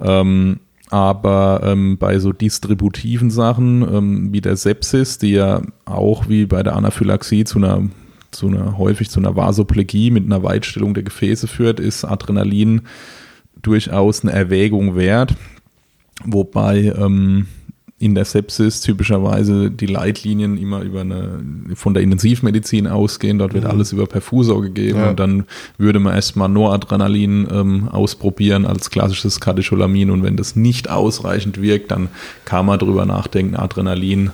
[SPEAKER 2] Ähm, aber ähm, bei so distributiven Sachen ähm, wie der Sepsis, die ja auch wie bei der Anaphylaxie zu einer, zu einer häufig zu einer Vasoplegie mit einer Weitstellung der Gefäße führt, ist Adrenalin durchaus eine Erwägung wert. Wobei ähm, in der Sepsis typischerweise die Leitlinien immer über eine, von der Intensivmedizin ausgehen. Dort wird mhm. alles über Perfusor gegeben ja. und dann würde man erstmal Noradrenalin ähm, ausprobieren als klassisches Katecholamin und wenn das nicht ausreichend wirkt, dann kann man darüber nachdenken, Adrenalin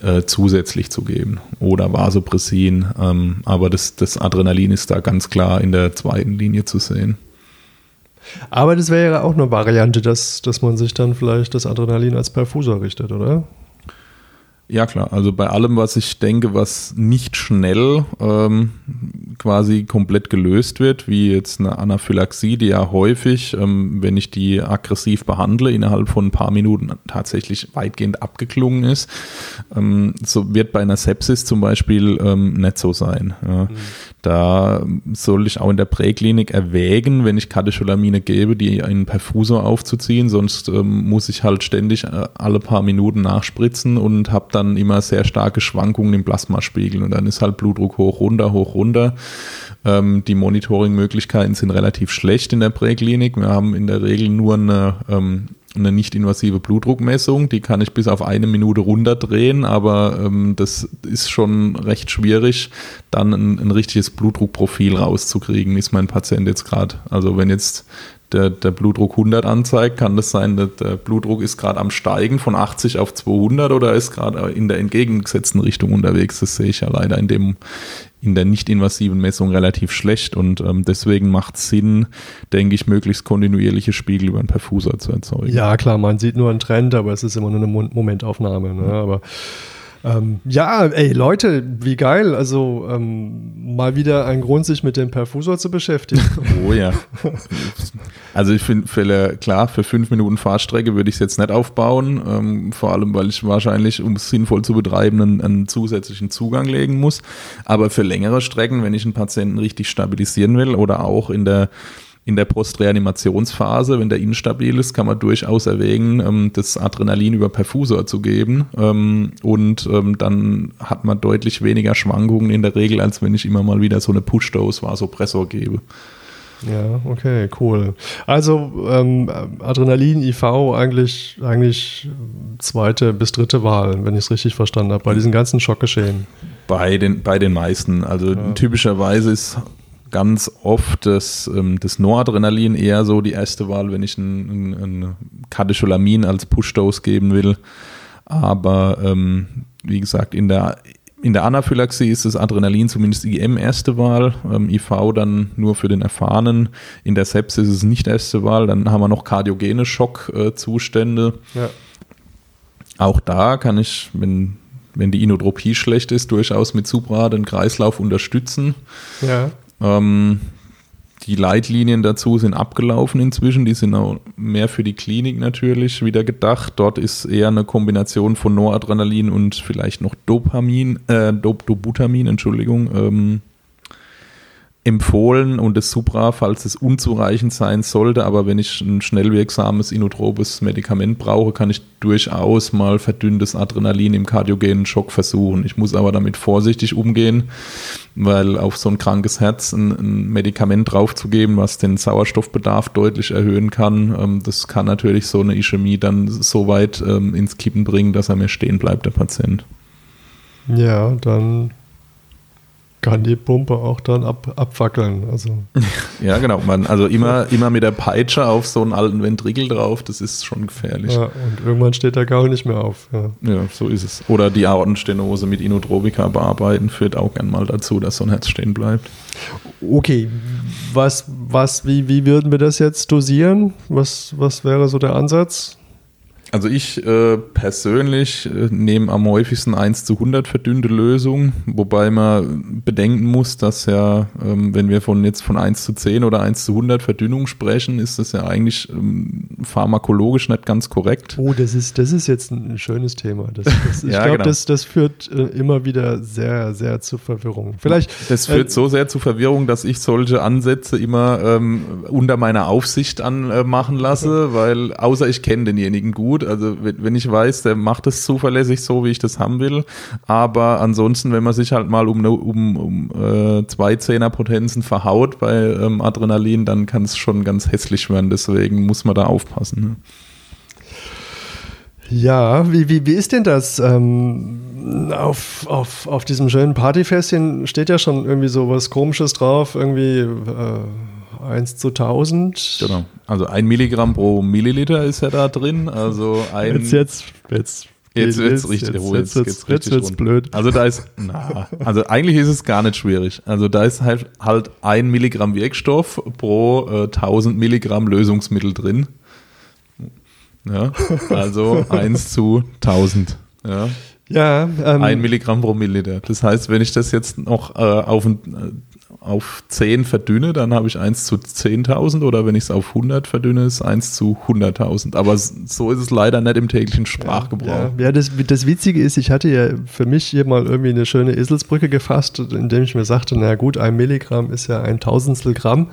[SPEAKER 2] äh, zusätzlich zu geben oder Vasopressin. Ähm, aber das, das Adrenalin ist da ganz klar in der zweiten Linie zu sehen.
[SPEAKER 1] Aber das wäre ja auch eine Variante, dass, dass man sich dann vielleicht das Adrenalin als Perfusor richtet, oder?
[SPEAKER 2] Ja, klar. Also bei allem, was ich denke, was nicht schnell ähm, quasi komplett gelöst wird, wie jetzt eine Anaphylaxie, die ja häufig, ähm, wenn ich die aggressiv behandle, innerhalb von ein paar Minuten tatsächlich weitgehend abgeklungen ist, ähm, so wird bei einer Sepsis zum Beispiel ähm, nicht so sein. Ja. Mhm. Da soll ich auch in der Präklinik erwägen, wenn ich Katecholamine gebe, die in einen Perfusor aufzuziehen, sonst ähm, muss ich halt ständig äh, alle paar Minuten nachspritzen und habe dann immer sehr starke Schwankungen im Plasmaspiegel und dann ist halt Blutdruck hoch, runter, hoch, runter. Ähm, die Monitoring-Möglichkeiten sind relativ schlecht in der Präklinik. Wir haben in der Regel nur eine ähm, eine nicht-invasive Blutdruckmessung, die kann ich bis auf eine Minute runterdrehen, aber ähm, das ist schon recht schwierig, dann ein, ein richtiges Blutdruckprofil rauszukriegen, ist mein Patient jetzt gerade. Also wenn jetzt der, der Blutdruck 100 anzeigt, kann das sein, dass der Blutdruck ist gerade am Steigen von 80 auf 200 oder ist gerade in der entgegengesetzten Richtung unterwegs. Das sehe ich ja leider in dem in der nicht-invasiven Messung relativ schlecht und ähm, deswegen macht es Sinn, denke ich, möglichst kontinuierliche Spiegel über einen Perfusor zu erzeugen.
[SPEAKER 1] Ja, klar, man sieht nur einen Trend, aber es ist immer nur eine Momentaufnahme. Ne? Aber ähm, ja, ey, Leute, wie geil. Also ähm, mal wieder ein Grund, sich mit dem Perfusor zu beschäftigen.
[SPEAKER 2] Oh ja. Also ich finde, klar, für fünf Minuten Fahrstrecke würde ich es jetzt nicht aufbauen. Ähm, vor allem, weil ich wahrscheinlich, um es sinnvoll zu betreiben, einen, einen, zusätzlichen Zugang legen muss. Aber für längere Strecken, wenn ich einen Patienten richtig stabilisieren will oder auch in der in der Postreanimationsphase, wenn der instabil ist, kann man durchaus erwägen, ähm, das Adrenalin über Perfusor zu geben. Ähm, und ähm, dann hat man deutlich weniger Schwankungen in der Regel, als wenn ich immer mal wieder so eine Push-Dose Vasopressor gebe.
[SPEAKER 1] Ja, okay, cool. Also ähm, Adrenalin, IV eigentlich, eigentlich zweite bis dritte Wahl, wenn ich es richtig verstanden habe, bei diesen ganzen Schockgeschehen.
[SPEAKER 2] Bei den, bei den meisten. Also ja. typischerweise ist ganz oft das, ähm, das Noradrenalin eher so die erste Wahl, wenn ich ein, ein, ein Katecholamin als Push-Dose geben will. Aber ähm, wie gesagt, in der, in der Anaphylaxie ist das Adrenalin zumindest IM erste Wahl, ähm, IV dann nur für den Erfahrenen. In der Sepsis ist es nicht erste Wahl, dann haben wir noch kardiogene Schockzustände. Äh, ja. Auch da kann ich, wenn, wenn die Inotropie schlecht ist, durchaus mit Supra den Kreislauf unterstützen. Ja. Ähm, die Leitlinien dazu sind abgelaufen inzwischen. Die sind auch mehr für die Klinik natürlich wieder gedacht. Dort ist eher eine Kombination von Noradrenalin und vielleicht noch Dopamin, äh, Dobutamin, Entschuldigung, ähm, empfohlen und das Supra, falls es unzureichend sein sollte, aber wenn ich ein schnell wirksames inotropes Medikament brauche, kann ich durchaus mal verdünntes Adrenalin im kardiogenen Schock versuchen. Ich muss aber damit vorsichtig umgehen, weil auf so ein krankes Herz ein, ein Medikament draufzugeben, was den Sauerstoffbedarf deutlich erhöhen kann, ähm, das kann natürlich so eine Ischämie dann so weit ähm, ins Kippen bringen, dass er mir stehen bleibt, der Patient.
[SPEAKER 1] Ja, dann kann die Pumpe auch dann ab, abfackeln. Also.
[SPEAKER 2] Ja, genau. Man, also immer, immer mit der Peitsche auf so einen alten Ventrikel drauf, das ist schon gefährlich. Ja,
[SPEAKER 1] und irgendwann steht der Gaul nicht mehr auf. Ja.
[SPEAKER 2] ja, so ist es. Oder die Aortenstenose mit Inotropika bearbeiten führt auch gern mal dazu, dass so ein Herz stehen bleibt.
[SPEAKER 1] Okay, was, was, wie, wie würden wir das jetzt dosieren? Was, was wäre so der Ansatz?
[SPEAKER 2] Also ich äh, persönlich äh, nehme am häufigsten 1 zu 100 verdünnte Lösung, wobei man bedenken muss, dass ja, ähm, wenn wir von jetzt von 1 zu 10 oder 1 zu 100 Verdünnung sprechen, ist das ja eigentlich ähm, pharmakologisch nicht ganz korrekt.
[SPEAKER 1] Oh, das ist, das ist jetzt ein schönes Thema. Das, das, ich ja, glaube, genau. das, das führt äh, immer wieder sehr, sehr zu Verwirrung. Vielleicht,
[SPEAKER 2] das führt äh, so sehr zu Verwirrung, dass ich solche Ansätze immer ähm, unter meiner Aufsicht anmachen lasse, weil außer ich kenne denjenigen gut, gut. Also wenn ich weiß, der macht es zuverlässig so, wie ich das haben will. Aber ansonsten, wenn man sich halt mal um, um, um äh, zwei Zehnerpotenzen verhaut bei ähm, Adrenalin, dann kann es schon ganz hässlich werden. Deswegen muss man da aufpassen. Ne?
[SPEAKER 1] Ja, wie, wie, wie ist denn das? Ähm, auf, auf, auf diesem schönen Partyfestchen steht ja schon irgendwie so was Komisches drauf, irgendwie äh, 1 zu 1000.
[SPEAKER 2] Genau. Also ein Milligramm pro Milliliter ist ja da drin. Also ein.
[SPEAKER 1] Jetzt, jetzt, jetzt.
[SPEAKER 2] Jetzt wird es richtig, jetzt, jetzt, jetzt, jetzt, jetzt wird's blöd. Also da ist, na, also eigentlich ist es gar nicht schwierig. Also da ist halt, halt ein Milligramm Wirkstoff pro äh, 1000 Milligramm Lösungsmittel drin. Ja, also 1 zu 1000. Ja.
[SPEAKER 1] Ja,
[SPEAKER 2] ähm, ein Milligramm pro Milliliter. Das heißt, wenn ich das jetzt noch äh, auf ein auf 10 verdünne, dann habe ich 1 zu 10.000 oder wenn ich es auf 100 verdünne, ist 1 zu 100.000. Aber so ist es leider nicht im täglichen Sprachgebrauch. Ja,
[SPEAKER 1] ja, das, das Witzige ist, ich hatte ja für mich hier mal irgendwie eine schöne Eselsbrücke gefasst, indem ich mir sagte, na gut, ein Milligramm ist ja ein Tausendstel Gramm.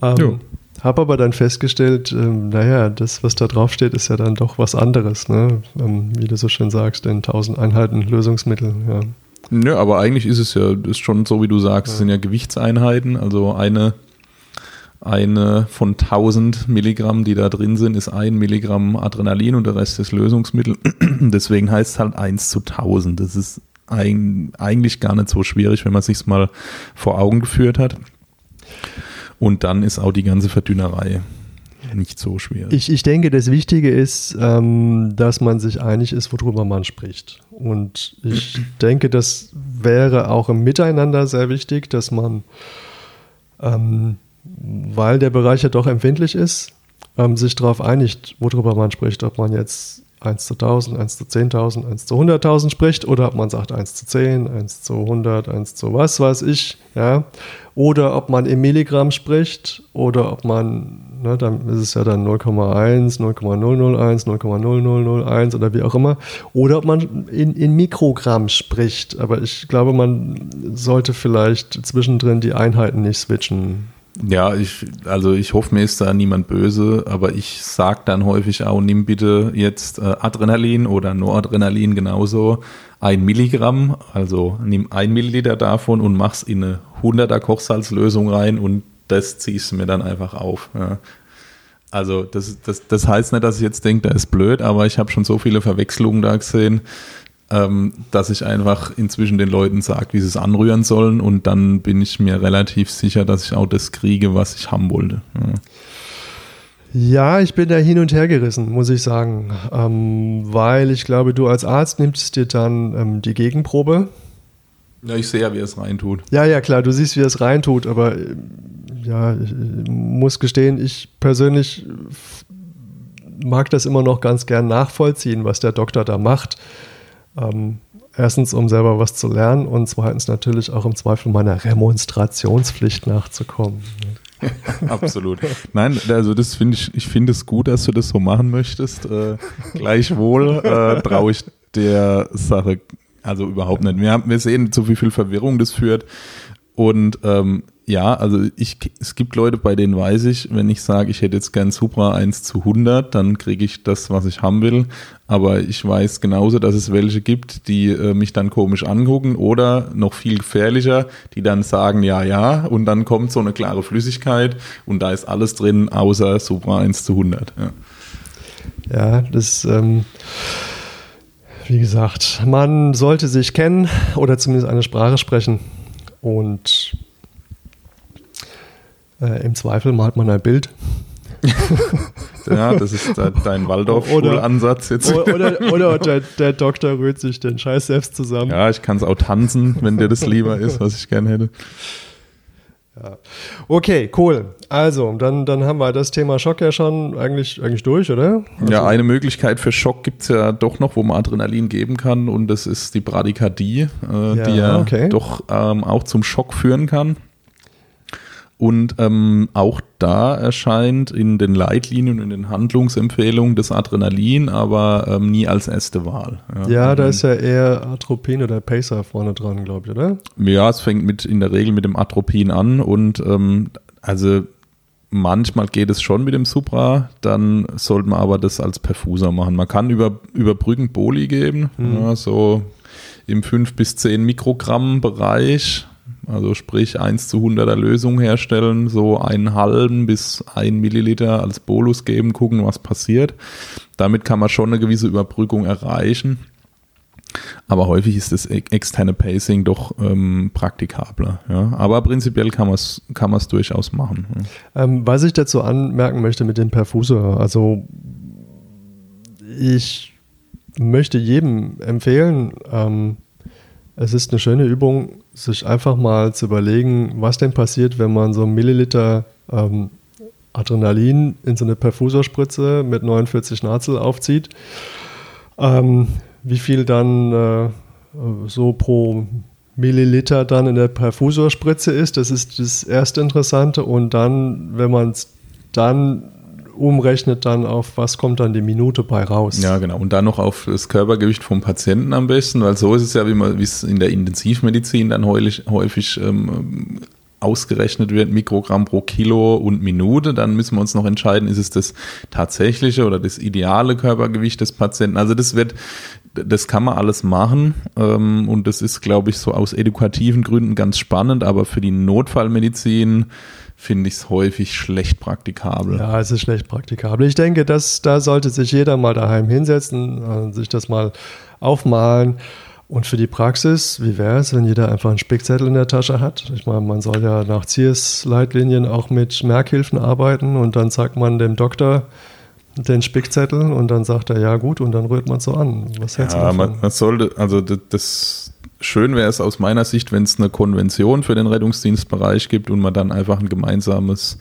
[SPEAKER 1] Ähm, habe aber dann festgestellt, ähm, naja, das, was da drauf steht, ist ja dann doch was anderes, ne? Ähm, wie du so schön sagst, in 1000 Einheiten Lösungsmittel. Ja.
[SPEAKER 2] Nö, aber eigentlich ist es ja ist schon so, wie du sagst, es sind ja Gewichtseinheiten. Also eine, eine von 1000 Milligramm, die da drin sind, ist ein Milligramm Adrenalin und der Rest ist Lösungsmittel. Deswegen heißt es halt 1 zu 1000. Das ist ein, eigentlich gar nicht so schwierig, wenn man sich mal vor Augen geführt hat. Und dann ist auch die ganze Verdünnerei nicht so schwer.
[SPEAKER 1] Ich, ich denke, das Wichtige ist, ähm, dass man sich einig ist, worüber man spricht. Und ich denke, das wäre auch im Miteinander sehr wichtig, dass man, ähm, weil der Bereich ja doch empfindlich ist, ähm, sich darauf einigt, worüber man spricht, ob man jetzt 1 zu 1000, 1 zu 10.000, 1 zu 100.000 spricht oder ob man sagt 1 zu 10, 1 zu 100, 1 zu was weiß ich, ja. Oder ob man im Milligramm spricht oder ob man, ne, dann ist es ja dann 0,1, 0,001, 0,0001 oder wie auch immer. Oder ob man in, in Mikrogramm spricht. Aber ich glaube, man sollte vielleicht zwischendrin die Einheiten nicht switchen.
[SPEAKER 2] Ja, ich, also ich hoffe, mir ist da niemand böse, aber ich sage dann häufig auch, nimm bitte jetzt äh, Adrenalin oder Noradrenalin genauso, ein Milligramm, also nimm ein Milliliter davon und mach's in eine 100er Kochsalzlösung rein und das ziehst du mir dann einfach auf. Ja. Also das, das, das heißt nicht, dass ich jetzt denke, da ist blöd, aber ich habe schon so viele Verwechslungen da gesehen, ähm, dass ich einfach inzwischen den Leuten sage, wie sie es anrühren sollen und dann bin ich mir relativ sicher, dass ich auch das kriege, was ich haben wollte. Ja.
[SPEAKER 1] Ja, ich bin da hin und her gerissen, muss ich sagen. Ähm, weil ich glaube, du als Arzt nimmst dir dann ähm, die Gegenprobe.
[SPEAKER 2] Ja, ich sehe ja, wie er es reintut.
[SPEAKER 1] Ja, ja, klar, du siehst, wie er es reintut, aber äh, ja, ich muss gestehen, ich persönlich mag das immer noch ganz gern nachvollziehen, was der Doktor da macht. Ähm, erstens, um selber was zu lernen und zweitens natürlich auch im Zweifel meiner Remonstrationspflicht nachzukommen.
[SPEAKER 2] Absolut. Nein, also das finde ich, ich finde es gut, dass du das so machen möchtest. Äh, gleichwohl äh, traue ich der Sache also überhaupt nicht. Wir, haben, wir sehen, zu wie viel Verwirrung das führt. Und ähm, ja, also ich, es gibt Leute, bei denen weiß ich, wenn ich sage, ich hätte jetzt gern Supra 1 zu 100, dann kriege ich das, was ich haben will. Aber ich weiß genauso, dass es welche gibt, die äh, mich dann komisch angucken oder noch viel gefährlicher, die dann sagen, ja, ja, und dann kommt so eine klare Flüssigkeit und da ist alles drin, außer Supra 1 zu 100. Ja,
[SPEAKER 1] ja das, ähm, wie gesagt, man sollte sich kennen oder zumindest eine Sprache sprechen und äh, Im Zweifel malt man ein Bild.
[SPEAKER 2] ja, das ist dein Waldorf-Schulansatz jetzt.
[SPEAKER 1] Oder, oder der, der, Doktor rührt sich den Scheiß selbst zusammen.
[SPEAKER 2] Ja, ich kann es auch tanzen, wenn dir das lieber ist, was ich gerne hätte.
[SPEAKER 1] Ja. Okay, cool. Also, dann, dann haben wir das Thema Schock ja schon eigentlich, eigentlich durch, oder? Also
[SPEAKER 2] ja, eine Möglichkeit für Schock gibt es ja doch noch, wo man Adrenalin geben kann und das ist die Bradykardie, äh, ja, die ja okay. doch ähm, auch zum Schock führen kann. Und ähm, auch da erscheint in den Leitlinien und in den Handlungsempfehlungen das Adrenalin, aber ähm, nie als erste Wahl.
[SPEAKER 1] Ja, ja da ist ja eher Atropin oder Pacer vorne dran, glaube ich, oder?
[SPEAKER 2] Ja, es fängt mit in der Regel mit dem Atropin an und ähm, also manchmal geht es schon mit dem Supra, dann sollte man aber das als Perfuser machen. Man kann über, überbrückend Boli geben, hm. ja, so im 5 bis 10 Mikrogramm Bereich also sprich 1 zu 100er Lösung herstellen, so einen halben bis ein Milliliter als Bolus geben, gucken, was passiert. Damit kann man schon eine gewisse Überbrückung erreichen. Aber häufig ist das externe Pacing doch ähm, praktikabler. Ja? Aber prinzipiell kann man es kann durchaus machen.
[SPEAKER 1] Ähm, was ich dazu anmerken möchte mit dem Perfusor, also ich möchte jedem empfehlen, ähm, es ist eine schöne Übung, sich einfach mal zu überlegen, was denn passiert, wenn man so einen Milliliter ähm, Adrenalin in so eine Perfusorspritze mit 49 Nazel aufzieht. Ähm, wie viel dann äh, so pro Milliliter dann in der Perfusorspritze ist, das ist das erste Interessante. Und dann, wenn man es dann umrechnet dann auf, was kommt dann die Minute bei raus.
[SPEAKER 2] Ja, genau. Und dann noch auf das Körpergewicht vom Patienten am besten, weil so ist es ja, wie es in der Intensivmedizin dann häufig, häufig ähm, ausgerechnet wird, Mikrogramm pro Kilo und Minute. Dann müssen wir uns noch entscheiden, ist es das tatsächliche oder das ideale Körpergewicht des Patienten. Also das wird, das kann man alles machen ähm, und das ist, glaube ich, so aus edukativen Gründen ganz spannend, aber für die Notfallmedizin finde ich es häufig schlecht praktikabel.
[SPEAKER 1] Ja, es ist schlecht praktikabel. Ich denke, dass, da sollte sich jeder mal daheim hinsetzen, sich das mal aufmalen. Und für die Praxis, wie wäre es, wenn jeder einfach einen Spickzettel in der Tasche hat? Ich meine, man soll ja nach CIS-Leitlinien auch mit Merkhilfen arbeiten und dann sagt man dem Doktor den Spickzettel und dann sagt er, ja gut, und dann rührt man so an.
[SPEAKER 2] Was hältst ja, du davon? Man, man sollte, also das, schön wäre es aus meiner Sicht, wenn es eine Konvention für den Rettungsdienstbereich gibt und man dann einfach ein gemeinsames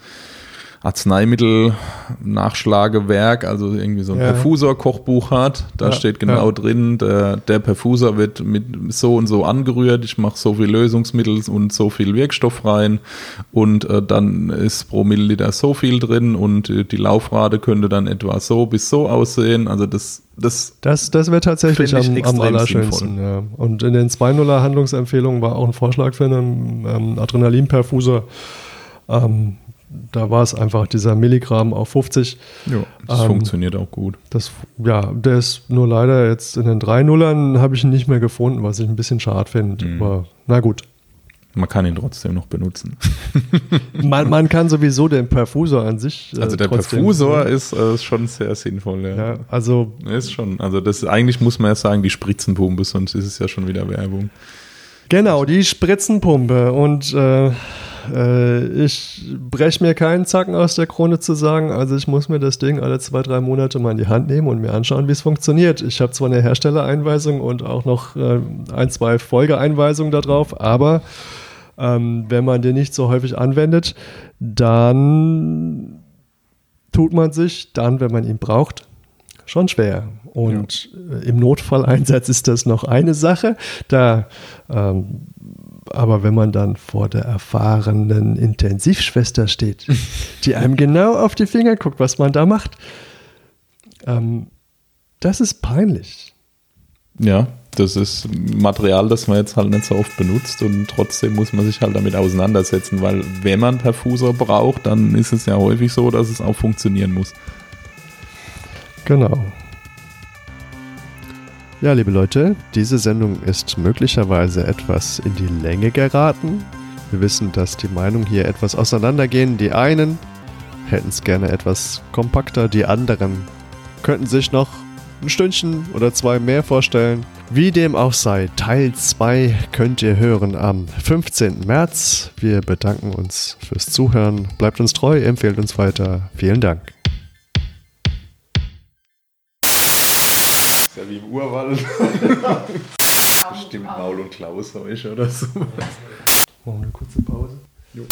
[SPEAKER 2] Arzneimittel-Nachschlagewerk, also irgendwie so ein ja. Perfusor-Kochbuch hat. Da ja, steht genau ja. drin, der, der Perfusor wird mit so und so angerührt, ich mache so viel Lösungsmittel und so viel Wirkstoff rein und äh, dann ist pro Milliliter so viel drin und äh, die Laufrate könnte dann etwa so bis so aussehen. Also das das,
[SPEAKER 1] das, das wäre tatsächlich am, am allerschönsten. Ja. Und in den 2.0er Handlungsempfehlungen war auch ein Vorschlag für einen ähm, Adrenalinperfuser. Ähm, da war es einfach dieser Milligramm auf 50.
[SPEAKER 2] Ja, das
[SPEAKER 1] Ähm,
[SPEAKER 2] funktioniert auch gut.
[SPEAKER 1] Das, ja, der ist nur leider jetzt in den drei Nullern habe ich ihn nicht mehr gefunden, was ich ein bisschen schade finde.
[SPEAKER 2] Mhm.
[SPEAKER 1] Aber na gut.
[SPEAKER 2] Man kann ihn trotzdem noch benutzen.
[SPEAKER 1] Man, man kann sowieso den Perfusor an sich. äh,
[SPEAKER 2] Also der Perfusor ist äh, schon sehr sinnvoll. Ja.
[SPEAKER 1] Ja, also
[SPEAKER 2] Ist schon. Also das eigentlich muss man ja sagen, die Spritzenpumpe, sonst ist es ja schon wieder Werbung.
[SPEAKER 1] Genau, die Spritzenpumpe. Und äh, äh, ich breche mir keinen Zacken aus der Krone zu sagen. Also ich muss mir das Ding alle zwei, drei Monate mal in die Hand nehmen und mir anschauen, wie es funktioniert. Ich habe zwar eine Herstellereinweisung und auch noch äh, ein, zwei Folgeeinweisungen da drauf, aber ähm, wenn man den nicht so häufig anwendet, dann tut man sich dann, wenn man ihn braucht, schon schwer. Und äh, im Notfalleinsatz ist das noch eine Sache. Da, ähm, aber wenn man dann vor der erfahrenen Intensivschwester steht, die einem genau auf die Finger guckt, was man da macht, ähm, das ist peinlich.
[SPEAKER 2] Ja, das ist Material, das man jetzt halt nicht so oft benutzt und trotzdem muss man sich halt damit auseinandersetzen, weil wenn man Perfusor braucht, dann ist es ja häufig so, dass es auch funktionieren muss.
[SPEAKER 1] Genau. Ja, liebe Leute, diese Sendung ist möglicherweise etwas in die Länge geraten. Wir wissen, dass die Meinungen hier etwas auseinandergehen. Die einen hätten es gerne etwas kompakter, die anderen könnten sich noch ein Stündchen oder zwei mehr vorstellen. Wie dem auch sei, Teil 2 könnt ihr hören am 15. März. Wir bedanken uns fürs Zuhören. Bleibt uns treu, empfehlt uns weiter. Vielen Dank.
[SPEAKER 2] Wie im Urwald. Bestimmt Maul- und Klaushäusche oder so.
[SPEAKER 1] Machen wir eine kurze Pause.
[SPEAKER 2] Jo.